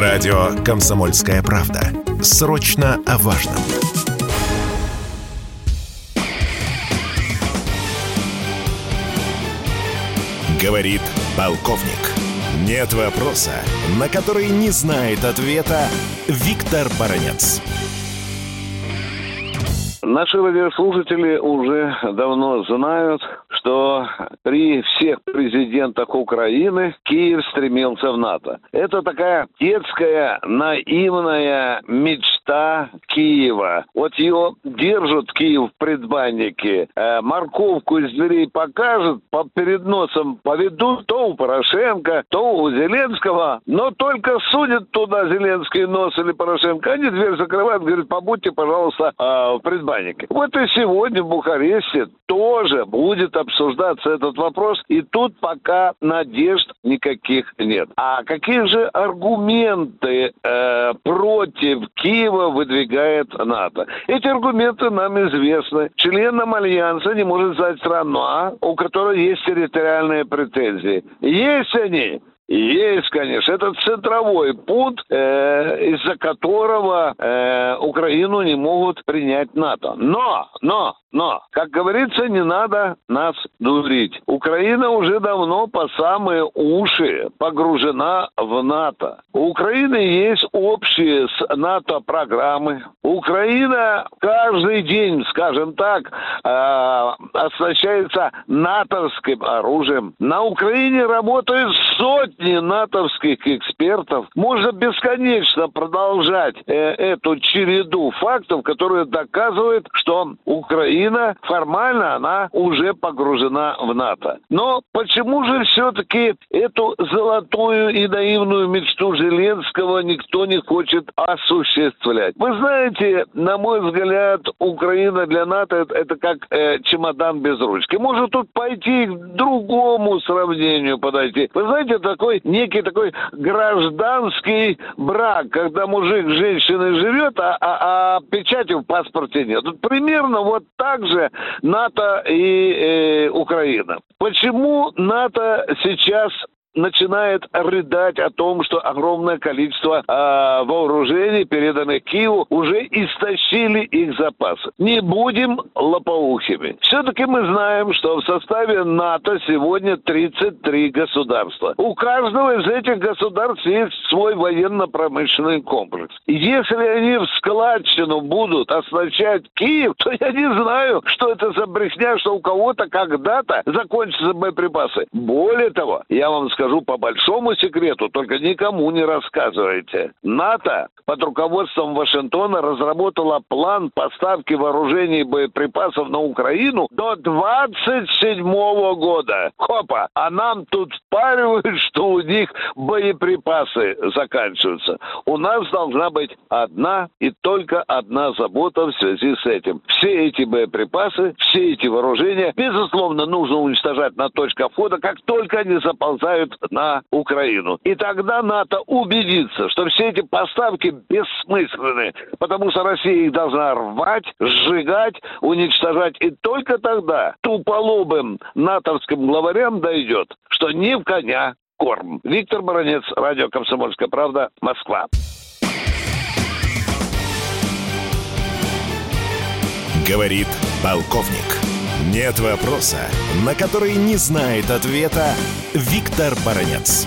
Радио «Комсомольская правда». Срочно о важном. Говорит полковник. Нет вопроса, на который не знает ответа Виктор Баранец. Наши радиослушатели уже давно знают, что при всех президентах Украины Киев стремился в НАТО. Это такая детская наивная мечта Киева. Вот ее держат Киев в предбаннике, э, морковку из дверей покажут, по, перед носом поведут то у Порошенко, то у Зеленского, но только судят туда Зеленский нос или Порошенко, они дверь закрывают, говорят, побудьте, пожалуйста, э, в предбаннике. Вот и сегодня в Бухаресте тоже будет обсуждаться этот вопрос, и тут пока надежд никаких нет. А какие же аргументы э, против Киева выдвигает НАТО? Эти аргументы нам известны. Членом Альянса не может стать страна, у которой есть территориальные претензии. Есть они, есть, конечно. Это центровой пункт, э, из-за которого э, Украину не могут принять НАТО. Но, но, но, как говорится, не надо нас дурить. Украина уже давно по самые уши погружена в НАТО. У Украины есть общие с НАТО программы. Украина каждый день, скажем так, э, оснащается натовским оружием. На Украине работают сотни сотни натовских экспертов. Можно бесконечно продолжать э, эту череду фактов, которые доказывают, что Украина формально она уже погружена в НАТО. Но почему же все-таки эту золотую и наивную мечту Зеленского никто не хочет осуществлять? Вы знаете, на мой взгляд, Украина для НАТО это, это как э, чемодан без ручки. Может тут пойти к другому сравнению подойти. Вы знаете, такой такой некий такой гражданский брак, когда мужик с женщиной живет, а, а, а печати в паспорте нет. Вот примерно вот так же НАТО и э, Украина. Почему НАТО сейчас начинает рыдать о том, что огромное количество э, вооружений, переданных Киеву, уже истощили их запасы. Не будем лопоухими. Все-таки мы знаем, что в составе НАТО сегодня 33 государства. У каждого из этих государств есть свой военно-промышленный комплекс. Если они в складчину будут оснащать Киев, то я не знаю, что это за брехня, что у кого-то когда-то закончатся боеприпасы. Более того, я вам скажу, скажу по большому секрету, только никому не рассказывайте. НАТО под руководством Вашингтона разработала план поставки вооружений и боеприпасов на Украину до 27 года. Хопа! А нам тут впаривают, что у них боеприпасы заканчиваются. У нас должна быть одна и только одна забота в связи с этим. Все эти боеприпасы, все эти вооружения, безусловно, нужно уничтожать на точках входа, как только они заползают на Украину. И тогда НАТО убедится, что все эти поставки бессмысленны, потому что Россия их должна рвать, сжигать, уничтожать. И только тогда туполобым натовским главарям дойдет, что не в коня корм. Виктор Баранец, радио «Комсомольская правда», Москва. Говорит полковник. Нет вопроса, на который не знает ответа Виктор Баранец.